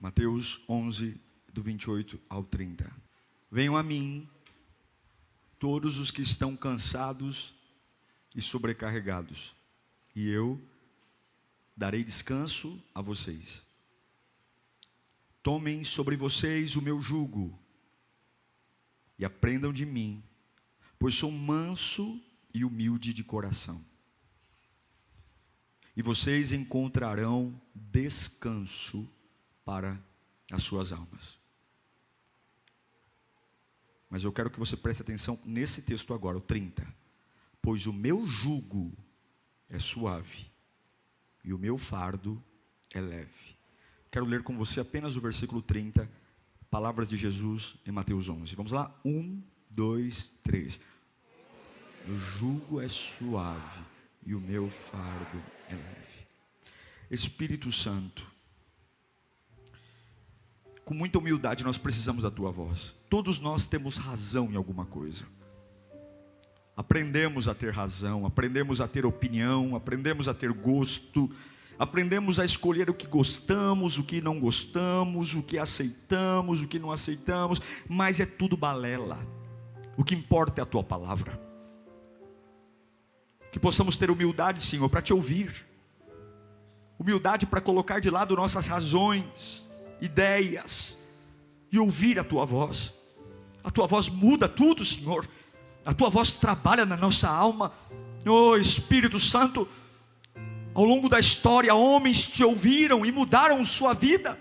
Mateus 11, do 28 ao 30. Venham a mim, todos os que estão cansados e sobrecarregados, e eu darei descanso a vocês. Tomem sobre vocês o meu jugo e aprendam de mim, pois sou manso e humilde de coração. E vocês encontrarão descanso para as suas almas. Mas eu quero que você preste atenção nesse texto agora, o 30. Pois o meu jugo é suave e o meu fardo é leve. Quero ler com você apenas o versículo 30, palavras de Jesus em Mateus 11. Vamos lá? Um, dois, três. O jugo é suave e o meu fardo é leve. Espírito Santo, com muita humildade, nós precisamos da tua voz. Todos nós temos razão em alguma coisa. Aprendemos a ter razão, aprendemos a ter opinião, aprendemos a ter gosto, aprendemos a escolher o que gostamos, o que não gostamos, o que aceitamos, o que não aceitamos, mas é tudo balela. O que importa é a tua palavra. Que possamos ter humildade, Senhor, para te ouvir, humildade para colocar de lado nossas razões ideias e ouvir a tua voz. A tua voz muda tudo, Senhor. A tua voz trabalha na nossa alma. Oh Espírito Santo, ao longo da história, homens te ouviram e mudaram sua vida.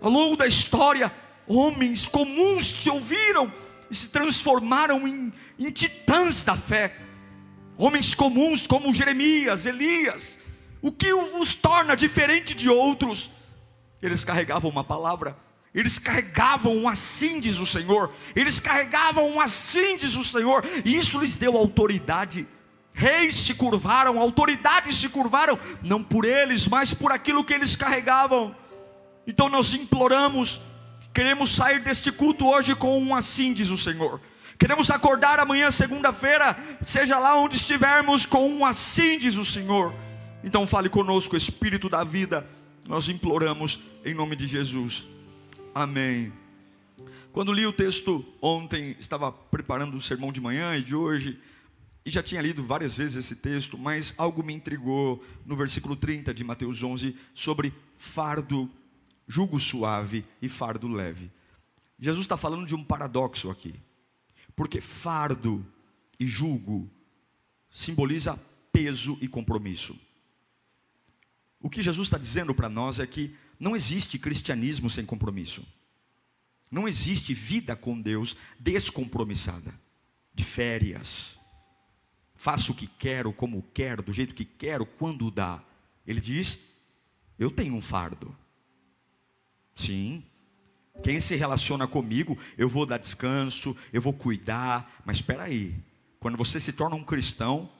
Ao longo da história, homens comuns te ouviram e se transformaram em, em titãs da fé. Homens comuns como Jeremias, Elias. O que os torna diferente de outros? Eles carregavam uma palavra, eles carregavam um assim diz o Senhor, eles carregavam um assim diz o Senhor, e isso lhes deu autoridade. Reis se curvaram, autoridades se curvaram, não por eles, mas por aquilo que eles carregavam. Então nós imploramos, queremos sair deste culto hoje com um assim diz o Senhor. Queremos acordar amanhã, segunda-feira, seja lá onde estivermos, com um assim diz o Senhor. Então fale conosco, Espírito da vida nós imploramos em nome de Jesus. Amém. Quando li o texto ontem, estava preparando o sermão de manhã e de hoje, e já tinha lido várias vezes esse texto, mas algo me intrigou no versículo 30 de Mateus 11 sobre fardo, jugo suave e fardo leve. Jesus está falando de um paradoxo aqui, porque fardo e jugo simboliza peso e compromisso. O que Jesus está dizendo para nós é que não existe cristianismo sem compromisso. Não existe vida com Deus descompromissada, de férias. Faço o que quero, como quero, do jeito que quero, quando dá. Ele diz: Eu tenho um fardo. Sim. Quem se relaciona comigo, eu vou dar descanso, eu vou cuidar. Mas espera aí. Quando você se torna um cristão,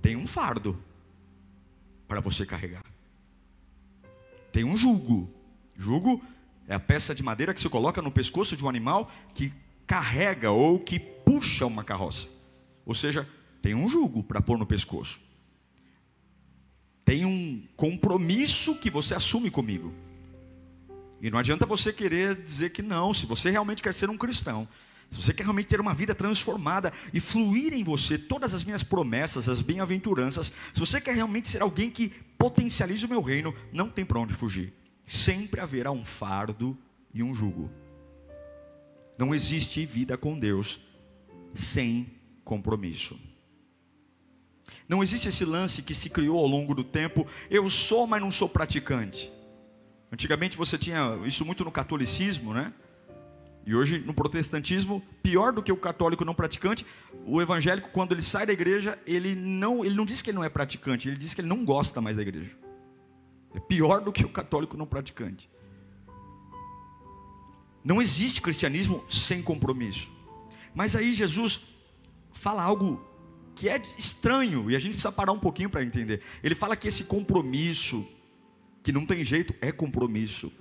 tem um fardo para você carregar. Tem um jugo. Jugo é a peça de madeira que se coloca no pescoço de um animal que carrega ou que puxa uma carroça. Ou seja, tem um jugo para pôr no pescoço. Tem um compromisso que você assume comigo. E não adianta você querer dizer que não, se você realmente quer ser um cristão, se você quer realmente ter uma vida transformada e fluir em você todas as minhas promessas, as bem-aventuranças, se você quer realmente ser alguém que potencialize o meu reino, não tem para onde fugir. Sempre haverá um fardo e um jugo. Não existe vida com Deus sem compromisso. Não existe esse lance que se criou ao longo do tempo, eu sou, mas não sou praticante. Antigamente você tinha isso muito no catolicismo, né? E hoje, no protestantismo, pior do que o católico não praticante, o evangélico, quando ele sai da igreja, ele não, ele não diz que ele não é praticante, ele diz que ele não gosta mais da igreja. É pior do que o católico não praticante. Não existe cristianismo sem compromisso. Mas aí Jesus fala algo que é estranho e a gente precisa parar um pouquinho para entender. Ele fala que esse compromisso, que não tem jeito, é compromisso.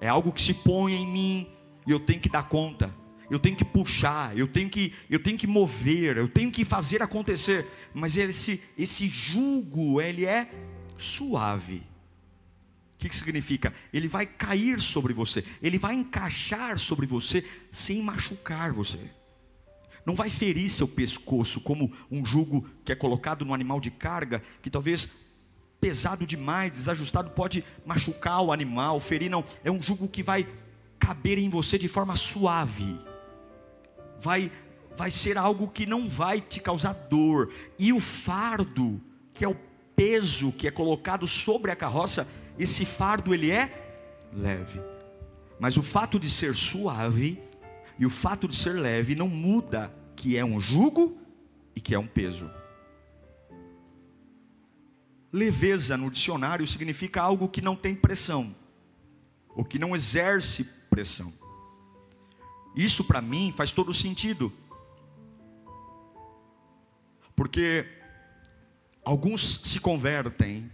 É algo que se põe em mim e eu tenho que dar conta. Eu tenho que puxar, eu tenho que, eu tenho que mover, eu tenho que fazer acontecer. Mas esse, esse jugo, ele é suave. O que, que significa? Ele vai cair sobre você, ele vai encaixar sobre você sem machucar você não vai ferir seu pescoço como um jugo que é colocado no animal de carga, que talvez pesado demais, desajustado, pode machucar o animal, ferir, não. É um jugo que vai caber em você de forma suave, vai, vai ser algo que não vai te causar dor, e o fardo, que é o peso que é colocado sobre a carroça, esse fardo ele é leve, mas o fato de ser suave, e o fato de ser leve não muda que é um jugo e que é um peso. Leveza no dicionário significa algo que não tem pressão, ou que não exerce pressão. Isso para mim faz todo sentido. Porque alguns se convertem,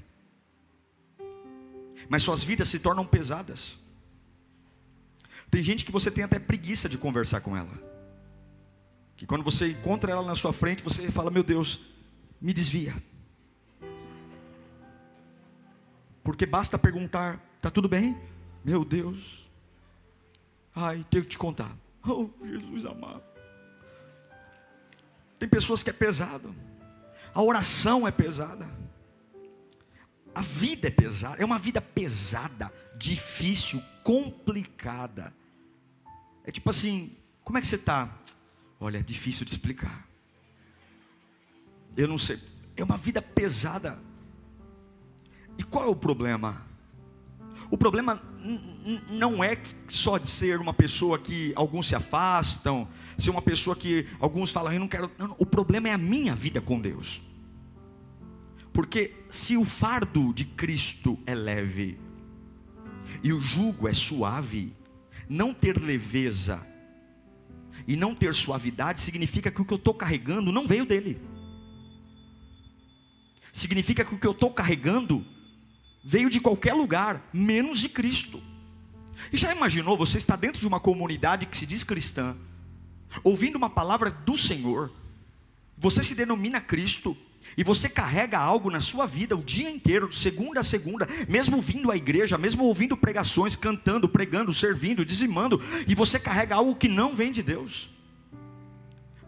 mas suas vidas se tornam pesadas. Tem gente que você tem até preguiça de conversar com ela. Que quando você encontra ela na sua frente, você fala: Meu Deus, me desvia. Porque basta perguntar: Está tudo bem? Meu Deus. Ai, tenho que te contar. Oh, Jesus amado. Tem pessoas que é pesado. A oração é pesada. A vida é pesada. É uma vida pesada, difícil, complicada. É tipo assim: como é que você está? Olha, é difícil de explicar. Eu não sei. É uma vida pesada. E qual é o problema? O problema não é só de ser uma pessoa que alguns se afastam, ser uma pessoa que alguns falam, eu não quero. Não, o problema é a minha vida com Deus. Porque se o fardo de Cristo é leve e o jugo é suave, não ter leveza e não ter suavidade significa que o que eu estou carregando não veio dele. Significa que o que eu estou carregando veio de qualquer lugar, menos de Cristo. E já imaginou você está dentro de uma comunidade que se diz cristã, ouvindo uma palavra do Senhor, você se denomina Cristo, e você carrega algo na sua vida o dia inteiro, de segunda a segunda, mesmo vindo à igreja, mesmo ouvindo pregações, cantando, pregando, servindo, dizimando, e você carrega algo que não vem de Deus.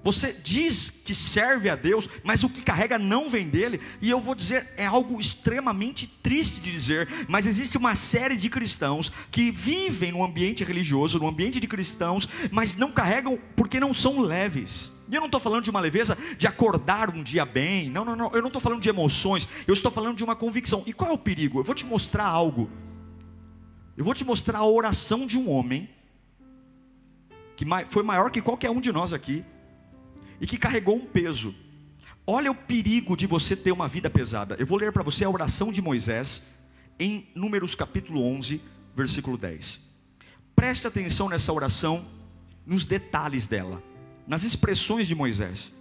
Você diz que serve a Deus, mas o que carrega não vem dele, e eu vou dizer, é algo extremamente triste de dizer, mas existe uma série de cristãos que vivem no ambiente religioso, no ambiente de cristãos, mas não carregam porque não são leves. E eu não estou falando de uma leveza de acordar um dia bem, não, não, não, eu não estou falando de emoções, eu estou falando de uma convicção. E qual é o perigo? Eu vou te mostrar algo, eu vou te mostrar a oração de um homem, que foi maior que qualquer um de nós aqui, e que carregou um peso. Olha o perigo de você ter uma vida pesada. Eu vou ler para você a oração de Moisés, em Números capítulo 11, versículo 10. Preste atenção nessa oração, nos detalhes dela nas expressões de Moisés.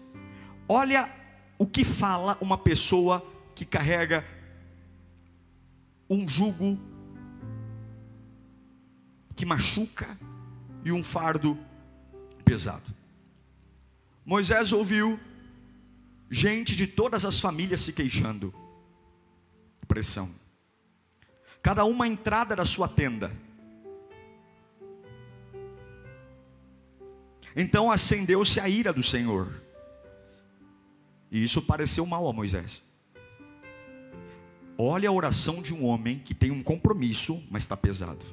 Olha o que fala uma pessoa que carrega um jugo que machuca e um fardo pesado. Moisés ouviu gente de todas as famílias se queixando. Pressão. Cada uma entrada da sua tenda Então acendeu-se a ira do Senhor. E isso pareceu mal a Moisés. Olha a oração de um homem que tem um compromisso, mas está pesado.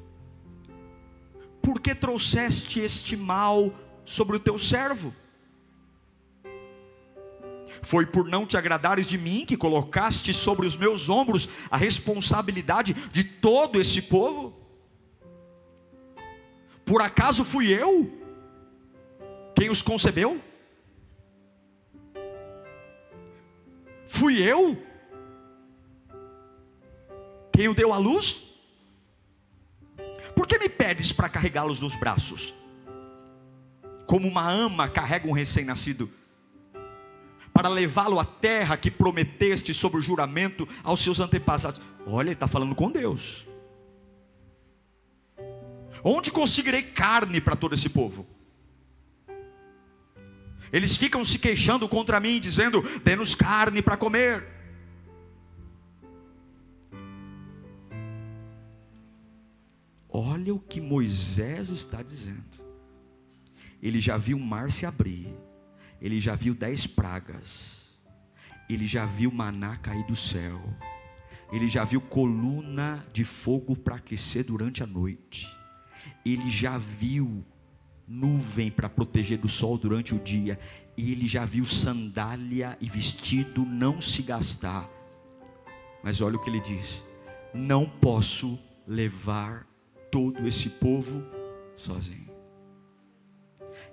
Por que trouxeste este mal sobre o teu servo? Foi por não te agradares de mim que colocaste sobre os meus ombros a responsabilidade de todo esse povo? Por acaso fui eu quem os concebeu? Fui eu? Quem o deu à luz? Por que me pedes para carregá-los nos braços? Como uma ama carrega um recém-nascido, para levá-lo à terra que prometeste sob o juramento aos seus antepassados. Olha, ele está falando com Deus. Onde conseguirei carne para todo esse povo? Eles ficam se queixando contra mim, dizendo: dê-nos carne para comer. Olha o que Moisés está dizendo. Ele já viu o mar se abrir, ele já viu dez pragas, ele já viu maná cair do céu, ele já viu coluna de fogo para aquecer durante a noite, ele já viu nuvem para proteger do sol durante o dia, ele já viu sandália e vestido não se gastar. Mas olha o que ele diz: não posso levar todo esse povo sozinho.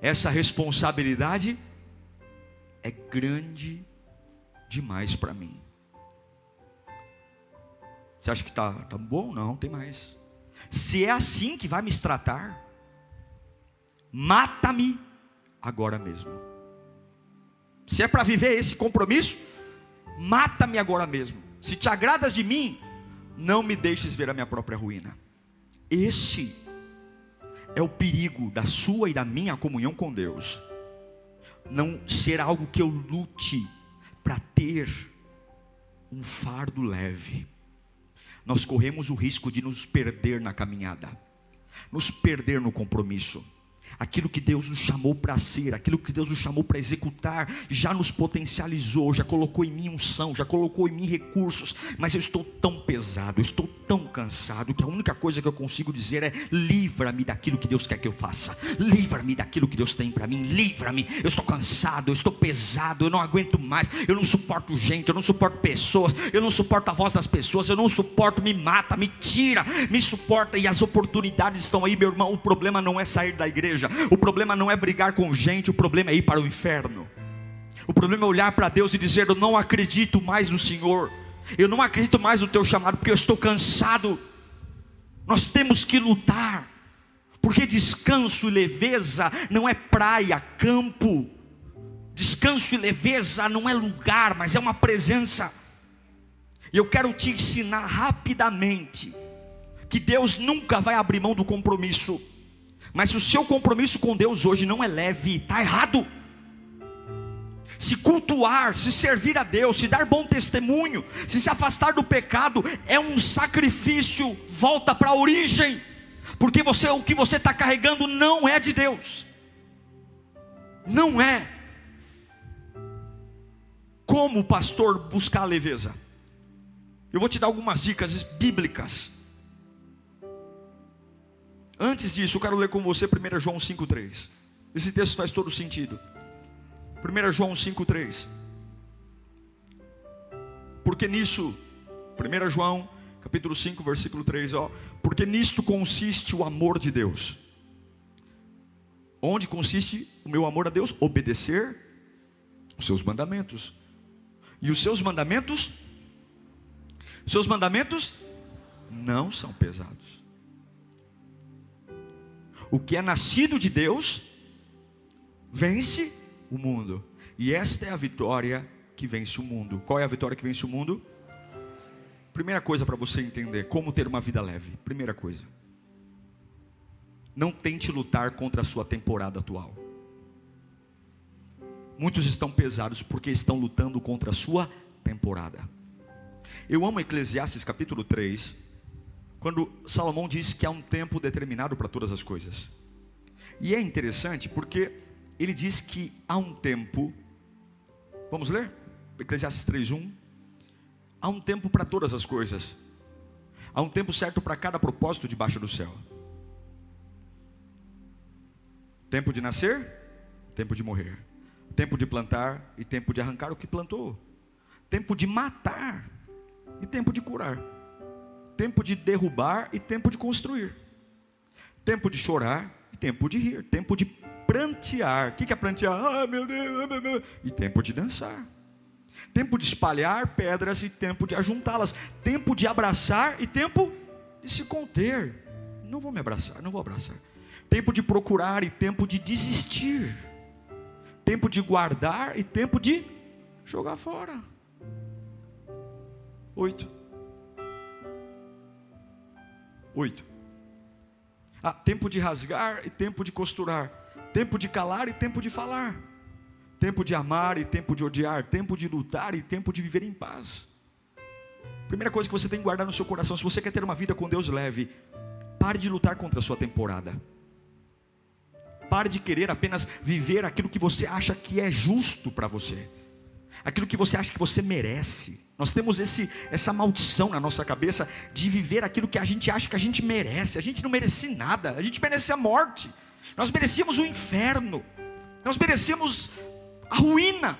Essa responsabilidade é grande demais para mim. Você acha que está tá bom? Não, tem mais. Se é assim que vai me tratar, mata-me agora mesmo. Se é para viver esse compromisso, mata-me agora mesmo. Se te agradas de mim, não me deixes ver a minha própria ruína. Esse é o perigo da sua e da minha comunhão com Deus. Não ser algo que eu lute para ter um fardo leve. Nós corremos o risco de nos perder na caminhada, nos perder no compromisso aquilo que Deus nos chamou para ser, aquilo que Deus nos chamou para executar, já nos potencializou, já colocou em mim unção, já colocou em mim recursos, mas eu estou tão pesado, eu estou tão cansado, que a única coisa que eu consigo dizer é: livra-me daquilo que Deus quer que eu faça, livra-me daquilo que Deus tem para mim, livra-me. Eu estou cansado, eu estou pesado, eu não aguento mais, eu não suporto gente, eu não suporto pessoas, eu não suporto a voz das pessoas, eu não suporto, me mata, me tira, me suporta, e as oportunidades estão aí, meu irmão. O problema não é sair da igreja igreja. O problema não é brigar com gente, o problema é ir para o inferno. O problema é olhar para Deus e dizer: Eu não acredito mais no Senhor, eu não acredito mais no teu chamado, porque eu estou cansado. Nós temos que lutar, porque descanso e leveza não é praia, campo. Descanso e leveza não é lugar, mas é uma presença. E eu quero te ensinar rapidamente que Deus nunca vai abrir mão do compromisso. Mas se o seu compromisso com Deus hoje não é leve, está errado. Se cultuar, se servir a Deus, se dar bom testemunho, se se afastar do pecado, é um sacrifício, volta para a origem, porque você, o que você está carregando não é de Deus, não é. Como pastor buscar a leveza? Eu vou te dar algumas dicas bíblicas Antes disso, eu quero ler com você 1 João 5,3. Esse texto faz todo sentido. 1 João 5,3. Porque nisso, 1 João, capítulo 5, versículo 3, ó. Porque nisto consiste o amor de Deus. Onde consiste o meu amor a Deus? Obedecer os seus mandamentos. E os seus mandamentos, seus mandamentos não são pesados. O que é nascido de Deus vence o mundo. E esta é a vitória que vence o mundo. Qual é a vitória que vence o mundo? Primeira coisa para você entender como ter uma vida leve. Primeira coisa. Não tente lutar contra a sua temporada atual. Muitos estão pesados porque estão lutando contra a sua temporada. Eu amo Eclesiastes capítulo 3, quando Salomão diz que há um tempo determinado para todas as coisas. E é interessante porque ele diz que há um tempo, vamos ler? Eclesiastes 3:1. Há um tempo para todas as coisas. Há um tempo certo para cada propósito debaixo do céu. Tempo de nascer, tempo de morrer. Tempo de plantar e tempo de arrancar o que plantou. Tempo de matar e tempo de curar tempo de derrubar e tempo de construir, tempo de chorar e tempo de rir, tempo de prantear. O que é prantear? Ah, meu Deus, meu Deus. E tempo de dançar. Tempo de espalhar pedras e tempo de ajuntá-las. Tempo de abraçar e tempo de se conter. não vou me abraçar, não vou abraçar. Tempo de procurar e tempo de desistir. Tempo de guardar e tempo de jogar fora. Oito. Oito. Ah, tempo de rasgar e tempo de costurar. Tempo de calar e tempo de falar. Tempo de amar e tempo de odiar. Tempo de lutar e tempo de viver em paz. Primeira coisa que você tem que guardar no seu coração, se você quer ter uma vida com Deus leve, pare de lutar contra a sua temporada. Pare de querer apenas viver aquilo que você acha que é justo para você. Aquilo que você acha que você merece. Nós temos esse, essa maldição na nossa cabeça de viver aquilo que a gente acha que a gente merece. A gente não merece nada, a gente merece a morte. Nós merecíamos o inferno. Nós merecíamos a ruína.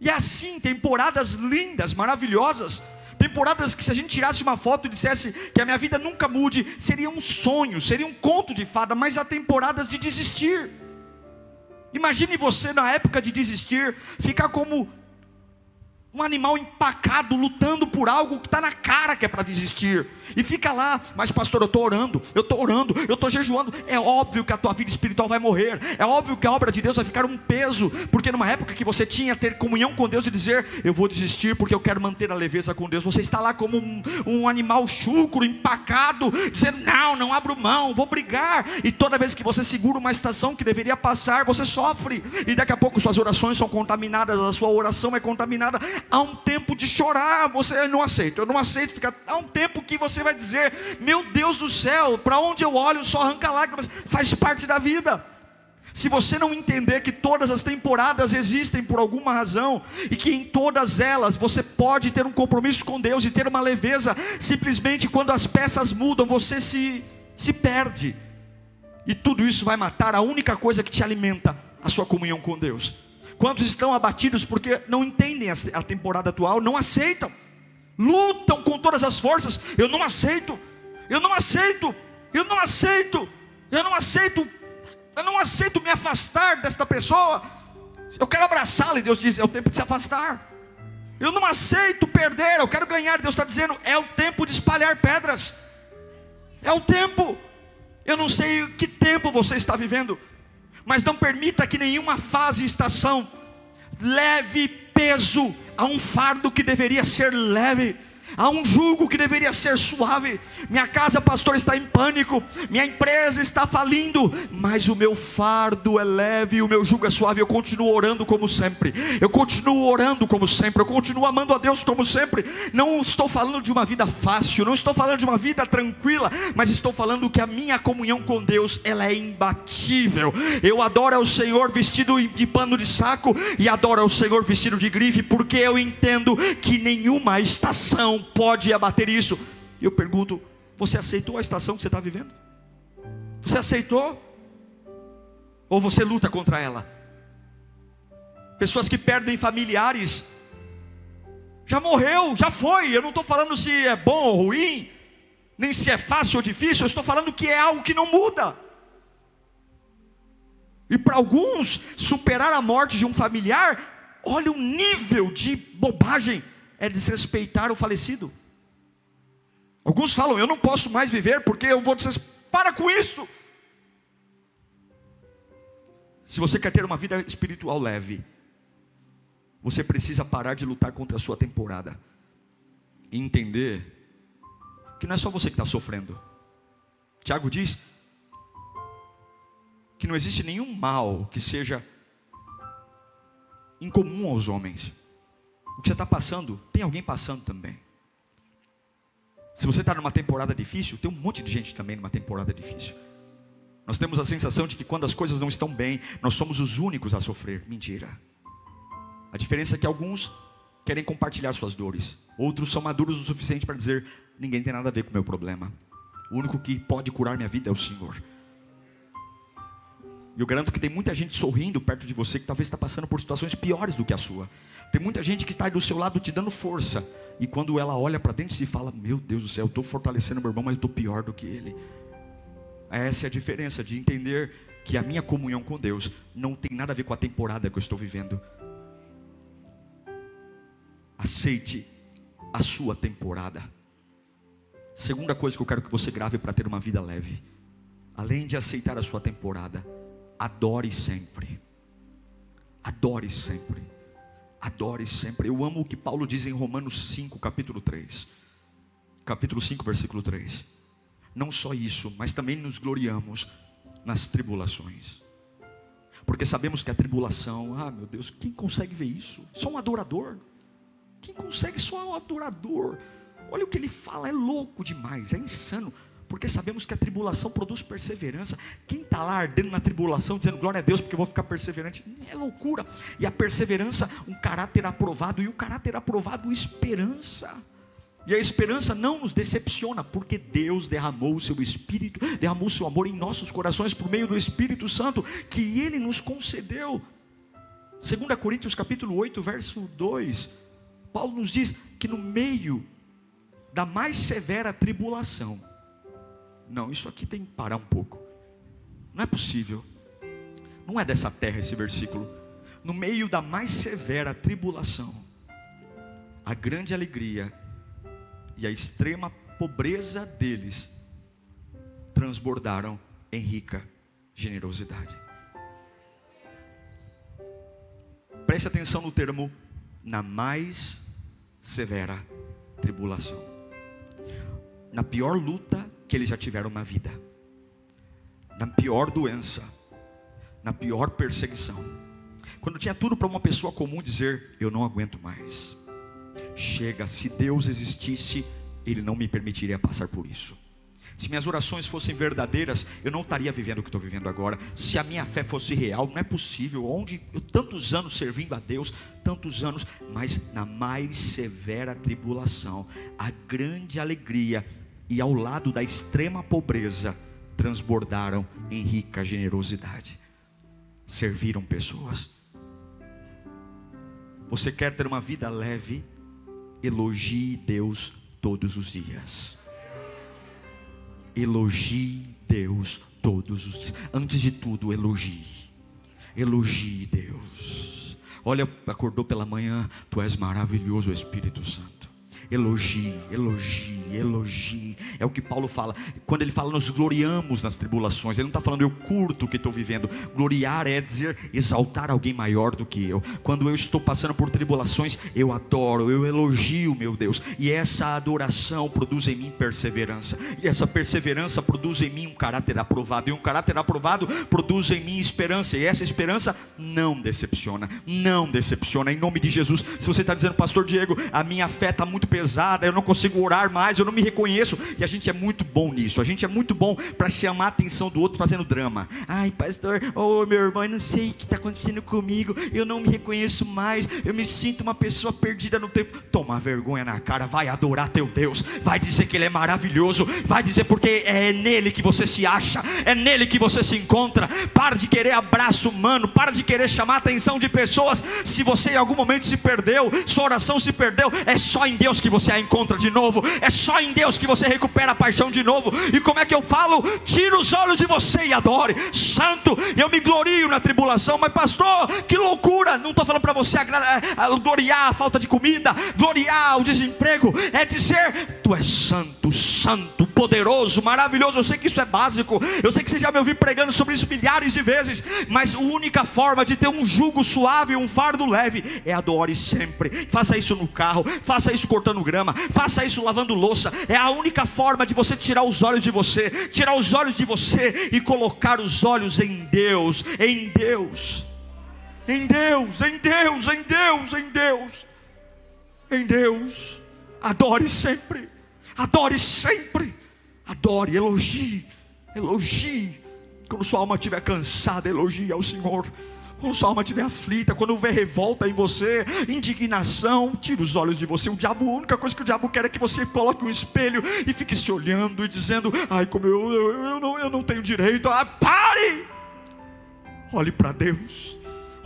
E assim, temporadas lindas, maravilhosas, temporadas que se a gente tirasse uma foto e dissesse que a minha vida nunca mude, seria um sonho, seria um conto de fada, mas há temporadas de desistir. Imagine você na época de desistir, ficar como um animal empacado, lutando por algo que está na cara que é para desistir. E fica lá, mas pastor, eu estou orando, eu estou orando, eu estou jejuando. É óbvio que a tua vida espiritual vai morrer. É óbvio que a obra de Deus vai ficar um peso. Porque numa época que você tinha ter comunhão com Deus e dizer, eu vou desistir porque eu quero manter a leveza com Deus. Você está lá como um, um animal chucro, empacado, dizendo, não, não abro mão, vou brigar. E toda vez que você segura uma estação que deveria passar, você sofre. E daqui a pouco suas orações são contaminadas, a sua oração é contaminada há um tempo de chorar, você não aceita, eu não aceito ficar. Há um tempo que você vai dizer: Meu Deus do céu, para onde eu olho só arranca lágrimas, faz parte da vida. Se você não entender que todas as temporadas existem por alguma razão e que em todas elas você pode ter um compromisso com Deus e ter uma leveza, simplesmente quando as peças mudam, você se, se perde. E tudo isso vai matar a única coisa que te alimenta, a sua comunhão com Deus. Quantos estão abatidos porque não entendem a temporada atual, não aceitam, lutam com todas as forças. Eu não aceito, eu não aceito, eu não aceito, eu não aceito, eu não aceito me afastar desta pessoa. Eu quero abraçá-la e Deus diz: é o tempo de se afastar. Eu não aceito perder, eu quero ganhar. Deus está dizendo: é o tempo de espalhar pedras. É o tempo. Eu não sei que tempo você está vivendo mas não permita que nenhuma fase e estação leve peso a um fardo que deveria ser leve. Há um jugo que deveria ser suave. Minha casa, pastor, está em pânico. Minha empresa está falindo. Mas o meu fardo é leve e o meu jugo é suave. Eu continuo orando como sempre. Eu continuo orando como sempre. Eu continuo amando a Deus como sempre. Não estou falando de uma vida fácil. Não estou falando de uma vida tranquila. Mas estou falando que a minha comunhão com Deus ela é imbatível. Eu adoro ao Senhor vestido de pano de saco e adoro ao Senhor vestido de grife, porque eu entendo que nenhuma estação pode abater isso. E eu pergunto: você aceitou a estação que você está vivendo? Você aceitou? Ou você luta contra ela? Pessoas que perdem familiares, já morreu, já foi. Eu não estou falando se é bom ou ruim, nem se é fácil ou difícil, eu estou falando que é algo que não muda. E para alguns, superar a morte de um familiar, olha o nível de bobagem é desrespeitar o falecido. Alguns falam, eu não posso mais viver porque eu vou desrespeitar. Para com isso! Se você quer ter uma vida espiritual leve, você precisa parar de lutar contra a sua temporada e entender que não é só você que está sofrendo. Tiago diz que não existe nenhum mal que seja incomum aos homens. O que você está passando, tem alguém passando também. Se você está numa temporada difícil, tem um monte de gente também numa temporada difícil. Nós temos a sensação de que quando as coisas não estão bem, nós somos os únicos a sofrer. Mentira. A diferença é que alguns querem compartilhar suas dores, outros são maduros o suficiente para dizer: ninguém tem nada a ver com o meu problema. O único que pode curar minha vida é o Senhor. E eu garanto que tem muita gente sorrindo perto de você que talvez está passando por situações piores do que a sua. Tem muita gente que está do seu lado te dando força. E quando ela olha para dentro e fala: Meu Deus do céu, eu estou fortalecendo meu irmão, mas eu estou pior do que ele. Essa é a diferença de entender que a minha comunhão com Deus não tem nada a ver com a temporada que eu estou vivendo. Aceite a sua temporada. Segunda coisa que eu quero que você grave para ter uma vida leve. Além de aceitar a sua temporada, adore sempre. Adore sempre. Adore sempre. Eu amo o que Paulo diz em Romanos 5, capítulo 3. Capítulo 5, versículo 3. Não só isso, mas também nos gloriamos nas tribulações. Porque sabemos que a tribulação, ah meu Deus, quem consegue ver isso? Só um adorador. Quem consegue só um adorador? Olha o que ele fala, é louco demais, é insano. Porque sabemos que a tribulação produz perseverança. Quem está lá ardendo na tribulação, dizendo glória a Deus, porque eu vou ficar perseverante, é loucura. E a perseverança, um caráter aprovado, e o caráter aprovado, esperança. E a esperança não nos decepciona, porque Deus derramou o seu Espírito, derramou o seu amor em nossos corações por meio do Espírito Santo, que Ele nos concedeu. 2 Coríntios capítulo 8, verso 2, Paulo nos diz que no meio da mais severa tribulação. Não, isso aqui tem que parar um pouco. Não é possível. Não é dessa terra esse versículo. No meio da mais severa tribulação, a grande alegria e a extrema pobreza deles transbordaram em rica generosidade. Preste atenção no termo na mais severa tribulação na pior luta que eles já tiveram na vida, na pior doença, na pior perseguição. Quando tinha tudo para uma pessoa comum dizer: Eu não aguento mais. Chega, se Deus existisse, Ele não me permitiria passar por isso. Se minhas orações fossem verdadeiras, eu não estaria vivendo o que estou vivendo agora. Se a minha fé fosse real, não é possível. Onde eu tantos anos servindo a Deus, tantos anos, mas na mais severa tribulação, a grande alegria e ao lado da extrema pobreza, transbordaram em rica generosidade. Serviram pessoas. Você quer ter uma vida leve? Elogie Deus todos os dias. Elogie Deus todos os dias. Antes de tudo, elogie. Elogie Deus. Olha, acordou pela manhã, tu és maravilhoso, Espírito Santo. Elogie, elogie, elogie. É o que Paulo fala. Quando ele fala, nós gloriamos nas tribulações. Ele não está falando, eu curto o que estou vivendo. Gloriar é dizer, exaltar alguém maior do que eu. Quando eu estou passando por tribulações, eu adoro, eu elogio meu Deus. E essa adoração produz em mim perseverança. E essa perseverança produz em mim um caráter aprovado. E um caráter aprovado produz em mim esperança. E essa esperança não decepciona. Não decepciona. Em nome de Jesus. Se você está dizendo, Pastor Diego, a minha fé está muito pesada, eu não consigo orar mais, eu não me reconheço. E a gente é muito bom nisso. A gente é muito bom para chamar a atenção do outro fazendo drama. Ai, pastor, oh meu irmão, eu não sei o que está acontecendo comigo. Eu não me reconheço mais. Eu me sinto uma pessoa perdida no tempo. Toma vergonha na cara, vai adorar teu Deus. Vai dizer que Ele é maravilhoso. Vai dizer porque é nele que você se acha, é nele que você se encontra. Para de querer abraço humano, para de querer chamar a atenção de pessoas. Se você em algum momento se perdeu, sua oração se perdeu, é só em Deus que que você a encontra de novo. É só em Deus que você recupera a paixão de novo. E como é que eu falo? Tira os olhos de você e adore. Santo, eu me glorio na tribulação, mas pastor, que loucura! Não estou falando para você gloriar a falta de comida, gloriar o desemprego. É dizer, tu és santo, santo, poderoso, maravilhoso. Eu sei que isso é básico. Eu sei que você já me ouviu pregando sobre isso milhares de vezes. Mas a única forma de ter um jugo suave, um fardo leve, é adore sempre. Faça isso no carro, faça isso cortando cortando grama, faça isso lavando louça. É a única forma de você tirar os olhos de você, tirar os olhos de você e colocar os olhos em Deus, em Deus. Em Deus, em Deus, em Deus, em Deus. Em Deus. Adore sempre. Adore sempre. Adore, elogie, elogie. Quando sua alma estiver cansada, elogie ao Senhor. Quando sua alma estiver aflita, quando houver revolta em você, indignação, tira os olhos de você. O diabo, a única coisa que o diabo quer é que você coloque um espelho e fique se olhando e dizendo: Ai, como eu, eu, eu, não, eu não tenho direito. Ah, pare! Olhe para Deus,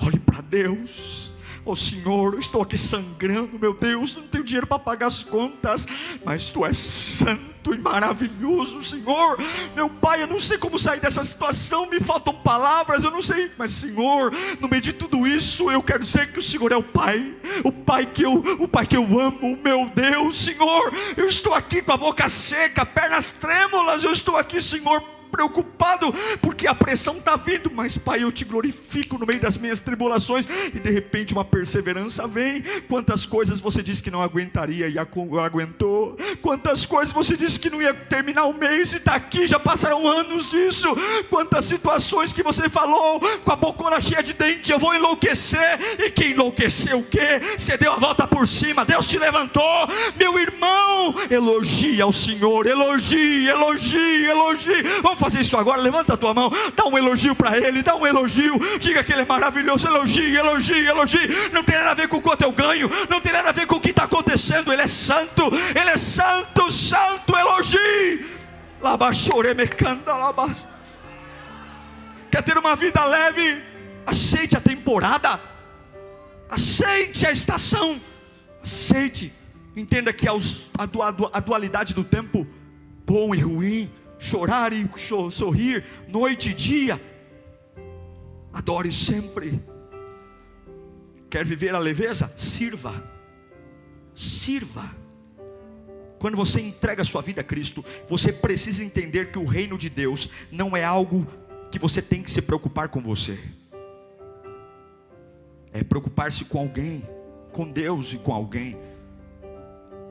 olhe para Deus Oh Senhor, eu estou aqui sangrando, meu Deus, não tenho dinheiro para pagar as contas, mas tu és santo e maravilhoso, Senhor. Meu Pai, eu não sei como sair dessa situação, me faltam palavras, eu não sei, mas Senhor, no meio de tudo isso, eu quero dizer que o Senhor é o Pai, o Pai que eu, o Pai que eu amo, meu Deus, Senhor. Eu estou aqui com a boca seca, pernas trêmulas, eu estou aqui, Senhor, preocupado, porque a pressão está vindo, mas Pai, eu te glorifico no meio das minhas tribulações, e de repente uma perseverança vem. Quantas coisas você disse que não aguentaria e aguentou, quantas coisas você disse que não ia terminar o mês e está aqui, já passaram anos disso. Quantas situações que você falou com a bocona cheia de dente, eu vou enlouquecer, e que enlouqueceu o quê? Você deu a volta por cima, Deus te levantou, meu irmão, elogia ao Senhor, elogie, elogie, elogie. Vamos fazer isso agora, levanta a tua mão, dá um elogio para ele, dá um elogio, diga que ele é maravilhoso, elogie, elogie, elogie. Não tem nada a ver com quanto eu ganho, não tem nada a ver com o que está acontecendo. Ele é santo, ele é santo, santo, elogie. Quer ter uma vida leve? Aceite a temporada, aceite a estação, aceite. Entenda que a dualidade do tempo, bom e ruim, chorar e sorrir, noite e dia. Adore sempre. Quer viver a leveza? Sirva. Sirva. Quando você entrega a sua vida a Cristo, você precisa entender que o reino de Deus não é algo que você tem que se preocupar com você. É preocupar-se com alguém, com Deus e com alguém.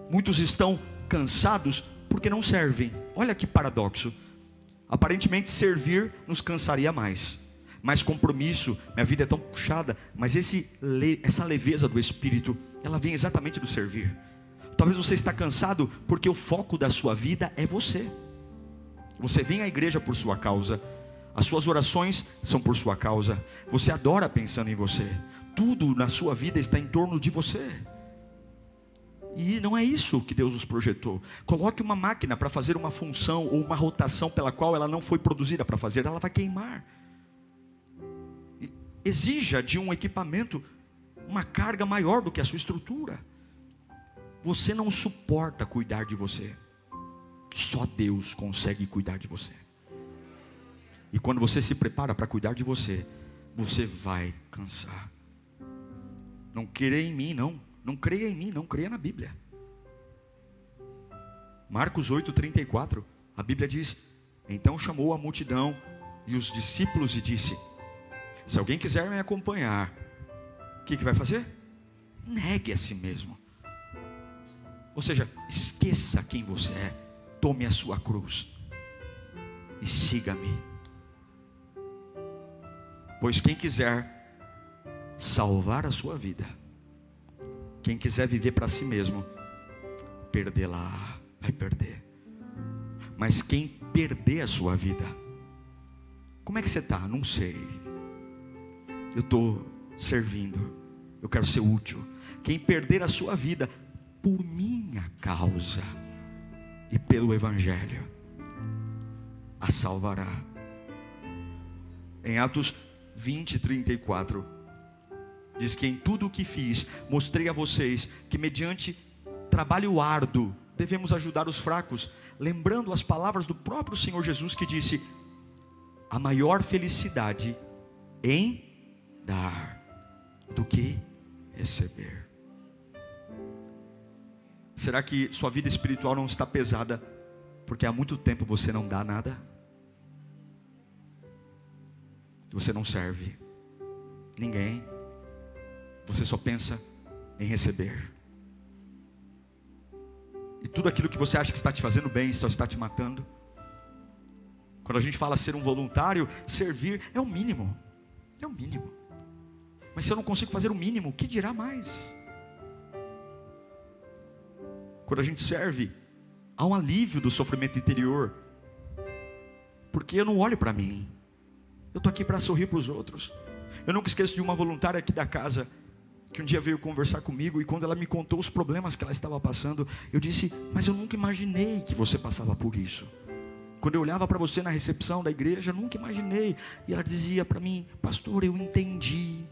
Muitos estão cansados porque não servem. Olha que paradoxo. Aparentemente servir nos cansaria mais. Mais compromisso, minha vida é tão puxada, mas esse, essa leveza do espírito, ela vem exatamente do servir. Talvez você está cansado porque o foco da sua vida é você. Você vem à igreja por sua causa, as suas orações são por sua causa, você adora pensando em você. Tudo na sua vida está em torno de você. E não é isso que Deus nos projetou. Coloque uma máquina para fazer uma função ou uma rotação pela qual ela não foi produzida para fazer, ela vai queimar. Exija de um equipamento uma carga maior do que a sua estrutura. Você não suporta cuidar de você. Só Deus consegue cuidar de você. E quando você se prepara para cuidar de você, você vai cansar. Não querer em mim, não. Não creia em mim, não creia na Bíblia. Marcos 8,34, a Bíblia diz: Então chamou a multidão e os discípulos e disse: Se alguém quiser me acompanhar, o que, que vai fazer? Negue a si mesmo. Ou seja, esqueça quem você é, tome a sua cruz e siga-me. Pois quem quiser salvar a sua vida, quem quiser viver para si mesmo, perdê-la, vai perder. Mas quem perder a sua vida, como é que você está? Não sei. Eu estou servindo, eu quero ser útil. Quem perder a sua vida por minha causa e pelo Evangelho, a salvará. Em Atos 20, 34. Diz que em tudo o que fiz, mostrei a vocês que, mediante trabalho árduo, devemos ajudar os fracos, lembrando as palavras do próprio Senhor Jesus que disse: a maior felicidade em dar do que receber. Será que sua vida espiritual não está pesada porque há muito tempo você não dá nada? Você não serve ninguém. Você só pensa em receber. E tudo aquilo que você acha que está te fazendo bem só está te matando. Quando a gente fala ser um voluntário, servir é o mínimo. É o mínimo. Mas se eu não consigo fazer o mínimo, o que dirá mais? Quando a gente serve, há um alívio do sofrimento interior. Porque eu não olho para mim. Eu estou aqui para sorrir para os outros. Eu nunca esqueço de uma voluntária aqui da casa que um dia veio conversar comigo e quando ela me contou os problemas que ela estava passando, eu disse: Mas eu nunca imaginei que você passava por isso. Quando eu olhava para você na recepção da igreja, eu nunca imaginei. E ela dizia para mim: Pastor, eu entendi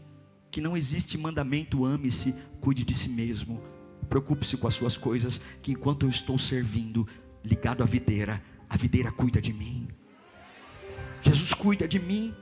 que que não existe mandamento, ame-se, cuide de si mesmo. Preocupe-se com as suas coisas, que enquanto eu estou servindo, ligado à videira, a videira cuida de mim. Jesus cuida de mim.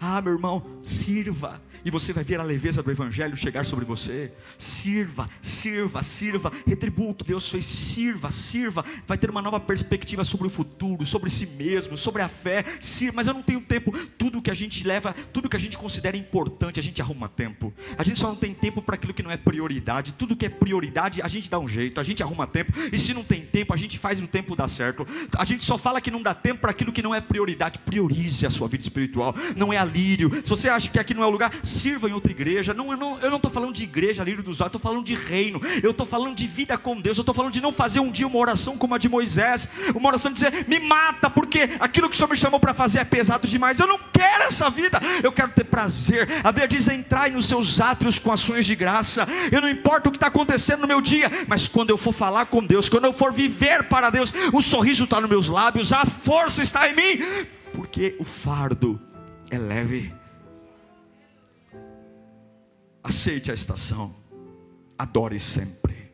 Ah, meu irmão, sirva e você vai ver a leveza do Evangelho chegar sobre você. Sirva, sirva, sirva, retribua o que Deus fez, sirva, sirva. Vai ter uma nova perspectiva sobre o futuro, sobre si mesmo, sobre a fé. Sirva, mas eu não tenho tempo. Tudo que a gente leva, tudo que a gente considera importante, a gente arruma tempo. A gente só não tem tempo para aquilo que não é prioridade. Tudo que é prioridade, a gente dá um jeito, a gente arruma tempo. E se não tem tempo, a gente faz o tempo dar certo. A gente só fala que não dá tempo para aquilo que não é prioridade. Priorize a sua vida espiritual. Não é alírio. Se você acha que aqui não é o lugar, sirva em outra igreja. Não, eu não estou falando de igreja livre dos olhos, estou falando de reino. Eu estou falando de vida com Deus. Eu estou falando de não fazer um dia uma oração como a de Moisés, uma oração de dizer: me mata, porque aquilo que o Senhor me chamou para fazer é pesado demais. Eu não quero essa vida. Eu quero ter prazer. A Bíblia diz: entrai nos seus átrios com ações de graça. Eu não importa o que está acontecendo no meu dia, mas quando eu for falar com Deus, quando eu for viver para Deus, o sorriso está nos meus lábios, a força está em mim, porque o fardo é leve. Aceite a estação. Adore sempre.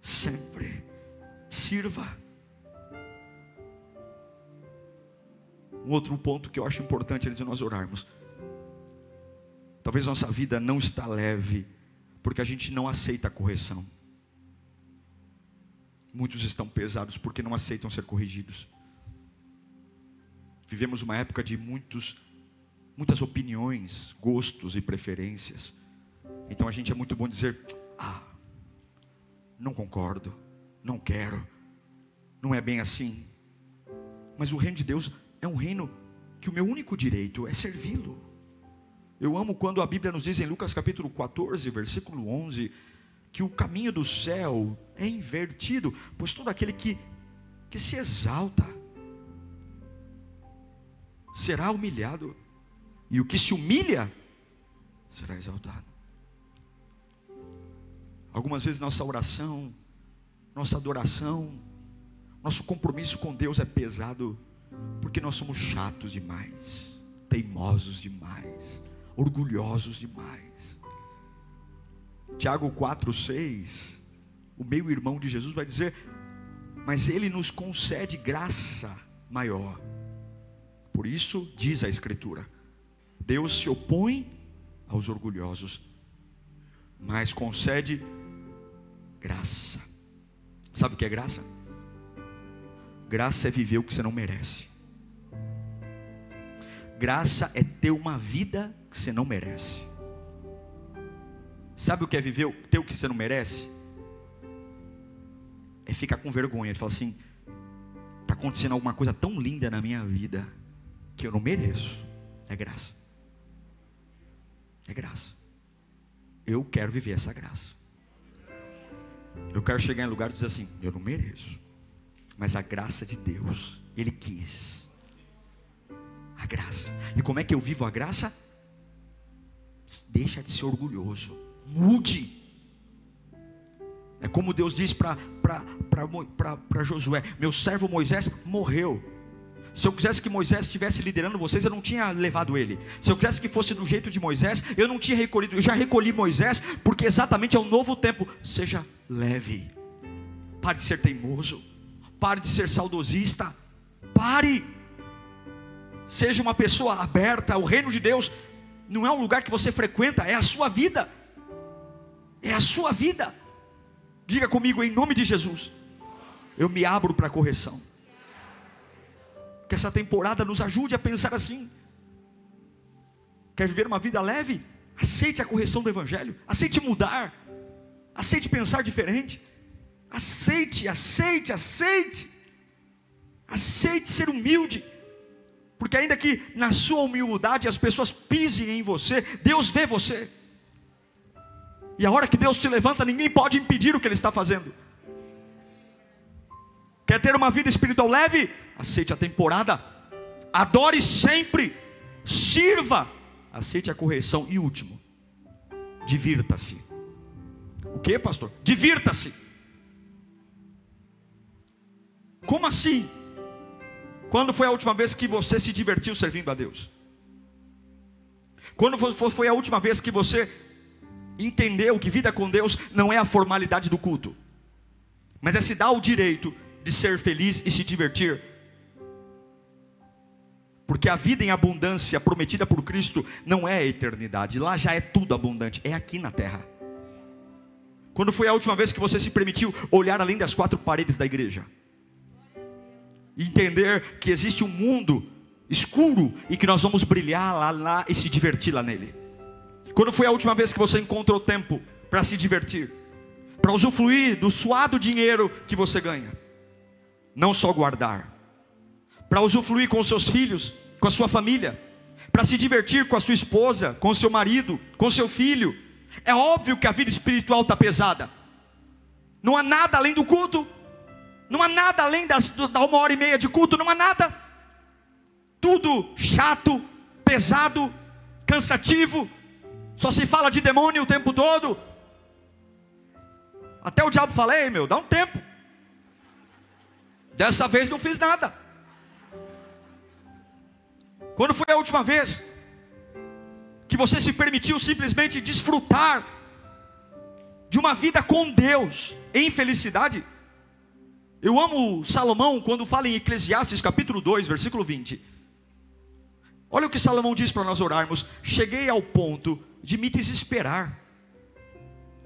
Sempre. Sirva. Um outro ponto que eu acho importante antes de nós orarmos. Talvez nossa vida não está leve, porque a gente não aceita a correção. Muitos estão pesados porque não aceitam ser corrigidos. Vivemos uma época de muitos, muitas opiniões, gostos e preferências. Então a gente é muito bom dizer: ah, não concordo, não quero, não é bem assim. Mas o reino de Deus é um reino que o meu único direito é servi-lo. Eu amo quando a Bíblia nos diz em Lucas capítulo 14, versículo 11, que o caminho do céu é invertido, pois todo aquele que, que se exalta será humilhado, e o que se humilha será exaltado. Algumas vezes nossa oração, nossa adoração, nosso compromisso com Deus é pesado, porque nós somos chatos demais, teimosos demais, orgulhosos demais. Tiago 4,6, o meio irmão de Jesus vai dizer: Mas Ele nos concede graça maior. Por isso, diz a Escritura: Deus se opõe aos orgulhosos, mas concede Graça. Sabe o que é graça? Graça é viver o que você não merece. Graça é ter uma vida que você não merece. Sabe o que é viver ter o que você não merece? É ficar com vergonha. Ele fala assim: está acontecendo alguma coisa tão linda na minha vida que eu não mereço. É graça. É graça. Eu quero viver essa graça. Eu quero chegar em lugares e dizer assim: eu não mereço, mas a graça de Deus, Ele quis. A graça. E como é que eu vivo a graça? Deixa de ser orgulhoso, mude. É como Deus diz para Josué: Meu servo Moisés morreu, se eu quisesse que Moisés estivesse liderando vocês, eu não tinha levado ele. Se eu quisesse que fosse do jeito de Moisés, eu não tinha recolhido. Eu já recolhi Moisés, porque exatamente é o novo tempo. Seja leve. Pare de ser teimoso. Pare de ser saudosista. Pare. Seja uma pessoa aberta. O reino de Deus não é um lugar que você frequenta, é a sua vida. É a sua vida. Diga comigo em nome de Jesus. Eu me abro para correção. Que essa temporada nos ajude a pensar assim. Quer viver uma vida leve? Aceite a correção do Evangelho. Aceite mudar. Aceite pensar diferente. Aceite, aceite, aceite. Aceite ser humilde. Porque ainda que na sua humildade as pessoas pisem em você, Deus vê você. E a hora que Deus se levanta, ninguém pode impedir o que Ele está fazendo. Quer ter uma vida espiritual leve? Aceite a temporada. Adore sempre. Sirva. Aceite a correção. E último, divirta-se. O que, pastor? Divirta-se. Como assim? Quando foi a última vez que você se divertiu servindo a Deus? Quando foi a última vez que você entendeu que vida com Deus não é a formalidade do culto, mas é se dar o direito de ser feliz e se divertir? Porque a vida em abundância prometida por Cristo não é a eternidade, lá já é tudo abundante, é aqui na terra. Quando foi a última vez que você se permitiu olhar além das quatro paredes da igreja? Entender que existe um mundo escuro e que nós vamos brilhar lá, lá e se divertir lá nele. Quando foi a última vez que você encontrou tempo para se divertir? Para usufruir do suado dinheiro que você ganha? Não só guardar, para usufruir com seus filhos, com a sua família, para se divertir com a sua esposa, com o seu marido, com seu filho, é óbvio que a vida espiritual está pesada. Não há nada além do culto. Não há nada além das, da uma hora e meia de culto. Não há nada. Tudo chato, pesado, cansativo. Só se fala de demônio o tempo todo. Até o diabo falei, meu, dá um tempo. Dessa vez não fiz nada. Quando foi a última vez que você se permitiu simplesmente desfrutar de uma vida com Deus em felicidade. Eu amo Salomão quando fala em Eclesiastes capítulo 2, versículo 20. Olha o que Salomão diz para nós orarmos: Cheguei ao ponto de me desesperar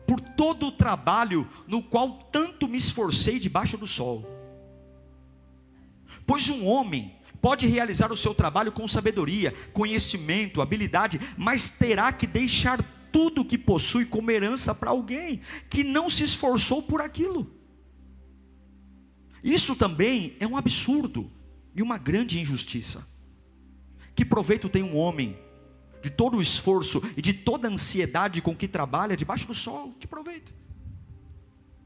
por todo o trabalho no qual tanto me esforcei debaixo do sol. Pois um homem pode realizar o seu trabalho com sabedoria, conhecimento, habilidade, mas terá que deixar tudo que possui como herança para alguém que não se esforçou por aquilo. Isso também é um absurdo e uma grande injustiça. Que proveito tem um homem de todo o esforço e de toda a ansiedade com que trabalha debaixo do sol? Que proveito?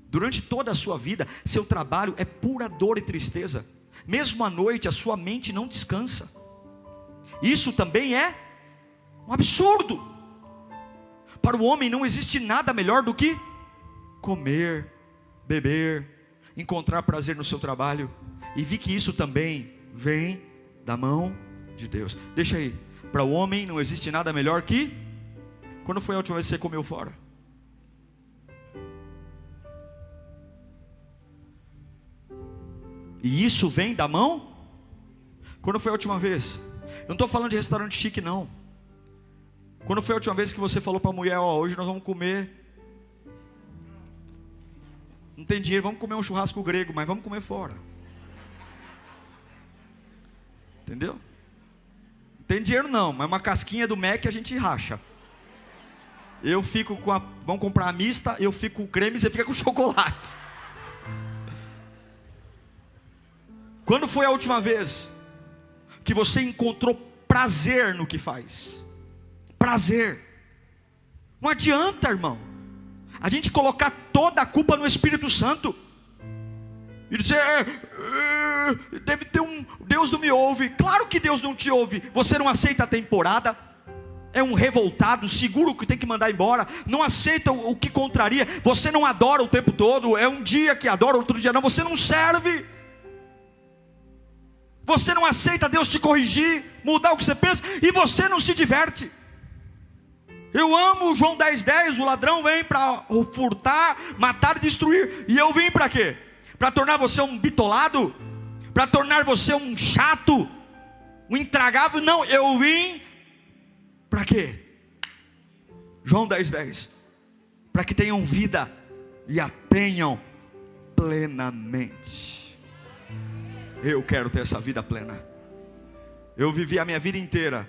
Durante toda a sua vida, seu trabalho é pura dor e tristeza mesmo à noite a sua mente não descansa. Isso também é um absurdo. Para o homem não existe nada melhor do que comer, beber, encontrar prazer no seu trabalho. E vi que isso também vem da mão de Deus. Deixa aí. Para o homem não existe nada melhor que quando foi a última vez que você comeu fora? E isso vem da mão? Quando foi a última vez? Eu não estou falando de restaurante chique, não. Quando foi a última vez que você falou para a mulher: Ó, hoje nós vamos comer. Não tem dinheiro, vamos comer um churrasco grego, mas vamos comer fora. Entendeu? Não tem dinheiro não, mas uma casquinha do Mac a gente racha. Eu fico com a. Vamos comprar a mista, eu fico com o creme e você fica com chocolate. Quando foi a última vez que você encontrou prazer no que faz? Prazer. Não adianta, irmão, a gente colocar toda a culpa no Espírito Santo e dizer, é, é, deve ter um Deus não me ouve. Claro que Deus não te ouve. Você não aceita a temporada. É um revoltado, seguro que tem que mandar embora, não aceita o que contraria, você não adora o tempo todo, é um dia que adora, outro dia não, você não serve. Você não aceita Deus te corrigir, mudar o que você pensa, e você não se diverte. Eu amo João 10,10, 10, o ladrão vem para furtar, matar e destruir. E eu vim para quê? Para tornar você um bitolado? Para tornar você um chato? Um intragável? Não, eu vim para quê? João 10,10. 10, para que tenham vida e a tenham plenamente. Eu quero ter essa vida plena. Eu vivi a minha vida inteira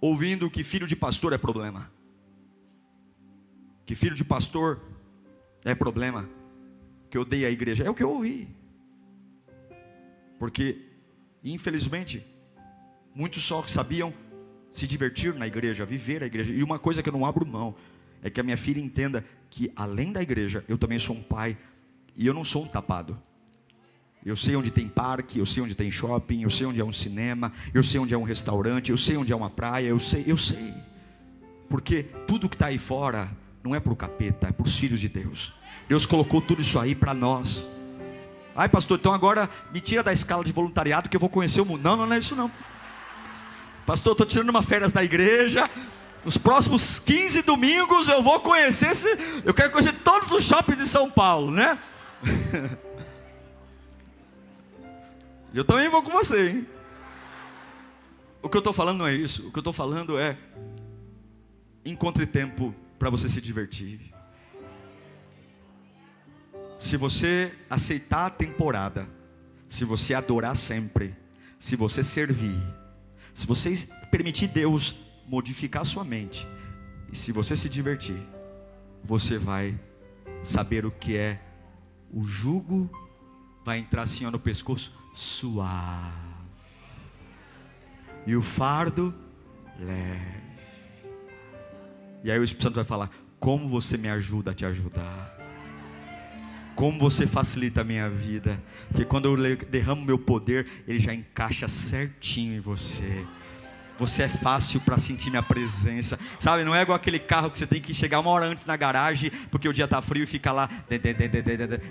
ouvindo que filho de pastor é problema. Que filho de pastor é problema. Que dei à igreja. É o que eu ouvi. Porque, infelizmente, muitos só sabiam se divertir na igreja, viver a igreja. E uma coisa que eu não abro mão é que a minha filha entenda que, além da igreja, eu também sou um pai. E eu não sou um tapado. Eu sei onde tem parque, eu sei onde tem shopping, eu sei onde é um cinema, eu sei onde é um restaurante, eu sei onde é uma praia, eu sei, eu sei. Porque tudo que está aí fora não é para o capeta, é para os filhos de Deus. Deus colocou tudo isso aí para nós. Ai, pastor, então agora me tira da escala de voluntariado que eu vou conhecer o mundo. Não, não, é isso não. Pastor, estou tirando uma férias da igreja. Os próximos 15 domingos eu vou conhecer esse, eu quero conhecer todos os shoppings de São Paulo, né? eu também vou com você, hein? O que eu estou falando não é isso. O que eu estou falando é encontre tempo para você se divertir. Se você aceitar a temporada, se você adorar sempre, se você servir, se você permitir Deus modificar sua mente, e se você se divertir, você vai saber o que é o jugo, vai entrar assim ó, no pescoço, suave, e o fardo leve. E aí o Espírito Santo vai falar: Como você me ajuda a te ajudar? Como você facilita a minha vida? Porque quando eu derramo meu poder, ele já encaixa certinho em você. Você é fácil para sentir minha presença. Sabe, não é igual aquele carro que você tem que chegar uma hora antes na garagem, porque o dia está frio e fica lá.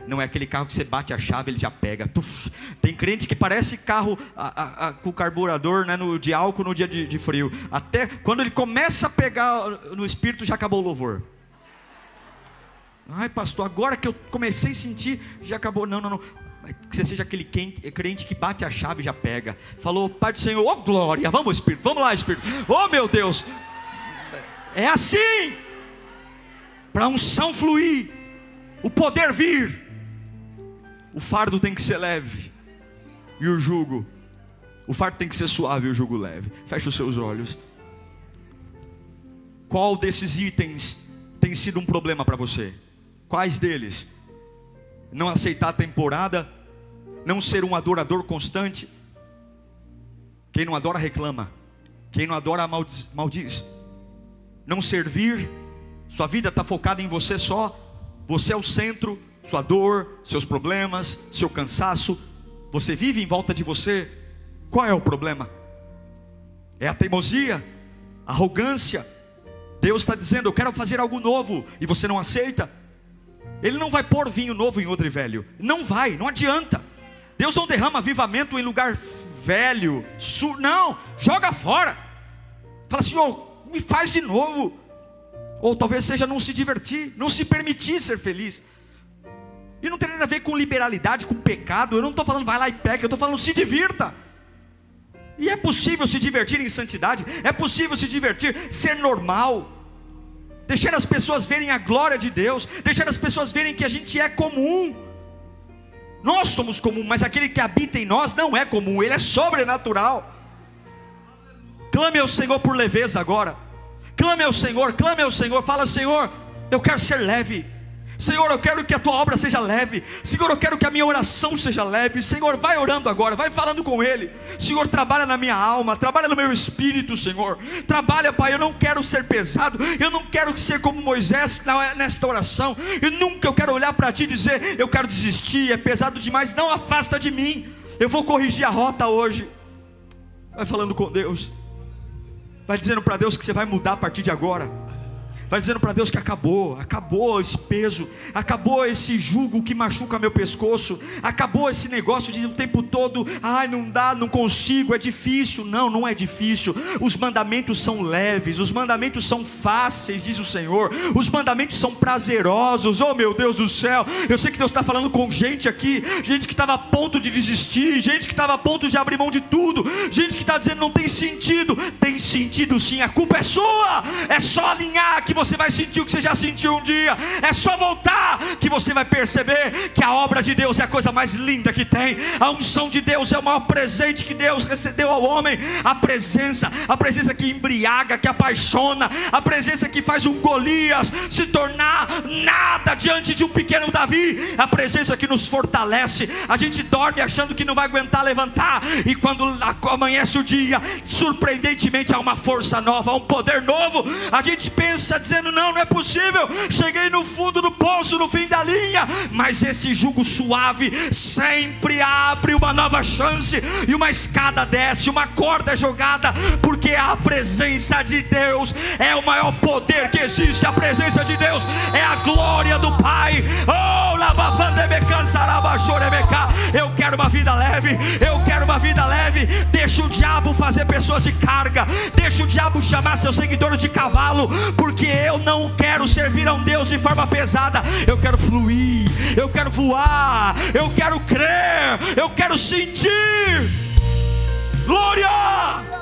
Não é aquele carro que você bate a chave, ele já pega. Tem crente que parece carro a, a, a, com carburador né, no, de álcool no dia de, de frio. Até quando ele começa a pegar no espírito, já acabou o louvor. Ai, pastor, agora que eu comecei a sentir, já acabou. Não, não, não que você seja aquele crente que bate a chave e já pega. Falou, Pai do Senhor, oh glória, vamos Espírito, vamos lá Espírito, oh meu Deus, é assim, para a unção fluir, o poder vir, o fardo tem que ser leve, e o jugo, o fardo tem que ser suave e o jugo leve. Feche os seus olhos. Qual desses itens tem sido um problema para você? Quais deles? Não aceitar a temporada não ser um adorador constante. Quem não adora reclama, quem não adora maldiz. maldiz. Não servir, sua vida está focada em você só, você é o centro, sua dor, seus problemas, seu cansaço, você vive em volta de você. Qual é o problema? É a teimosia, a arrogância. Deus está dizendo: Eu quero fazer algo novo, e você não aceita. Ele não vai pôr vinho novo em odre velho, não vai, não adianta. Deus não derrama avivamento em lugar velho, sur... não, joga fora. Fala, Senhor, me faz de novo. Ou talvez seja não se divertir, não se permitir ser feliz. E não tem nada a ver com liberalidade, com pecado. Eu não estou falando vai lá e peca, eu estou falando se divirta. E é possível se divertir em santidade, é possível se divertir, ser normal, deixar as pessoas verem a glória de Deus, deixar as pessoas verem que a gente é comum. Nós somos comum, mas aquele que habita em nós não é comum, ele é sobrenatural. Clame ao Senhor por leveza agora. Clame ao Senhor, clame ao Senhor. Fala, Senhor, eu quero ser leve. Senhor, eu quero que a tua obra seja leve. Senhor, eu quero que a minha oração seja leve. Senhor, vai orando agora, vai falando com Ele. Senhor, trabalha na minha alma, trabalha no meu espírito, Senhor. Trabalha, Pai. Eu não quero ser pesado, eu não quero ser como Moisés nesta oração. Eu nunca eu quero olhar para Ti e dizer, eu quero desistir, é pesado demais. Não afasta de mim. Eu vou corrigir a rota hoje. Vai falando com Deus. Vai dizendo para Deus que você vai mudar a partir de agora. Vai dizendo para Deus que acabou, acabou esse peso, acabou esse jugo que machuca meu pescoço, acabou esse negócio de o tempo todo, ai, não dá, não consigo, é difícil. Não, não é difícil. Os mandamentos são leves, os mandamentos são fáceis, diz o Senhor. Os mandamentos são prazerosos. Oh, meu Deus do céu, eu sei que Deus está falando com gente aqui, gente que estava a ponto de desistir, gente que estava a ponto de abrir mão de tudo, gente que está dizendo não tem sentido. Tem sentido sim, a culpa é sua, é só alinhar que você vai sentir o que você já sentiu um dia. É só voltar que você vai perceber que a obra de Deus é a coisa mais linda que tem. A unção de Deus é o maior presente que Deus recebeu ao homem. A presença, a presença que embriaga, que apaixona, a presença que faz um Golias se tornar nada diante de um pequeno Davi. A presença que nos fortalece. A gente dorme achando que não vai aguentar levantar e quando amanhece o dia, surpreendentemente há uma força nova, há um poder novo. A gente pensa dizendo: não, não é possível. Cheguei no fundo do poço, no fim da linha. Mas esse jugo suave sempre abre uma nova chance, e uma escada desce, uma corda é jogada, porque a presença de Deus é o maior poder que existe. A presença de Deus é a glória do Pai. Oh, Eu quero uma vida leve, eu quero uma vida leve. Deixa o diabo fazer pessoas de carga, deixa o diabo chamar seus seguidores de cavalo, porque eu não quero servir a um Deus de forma pesada. Eu quero fluir, eu quero voar, eu quero crer, eu quero sentir. Glória!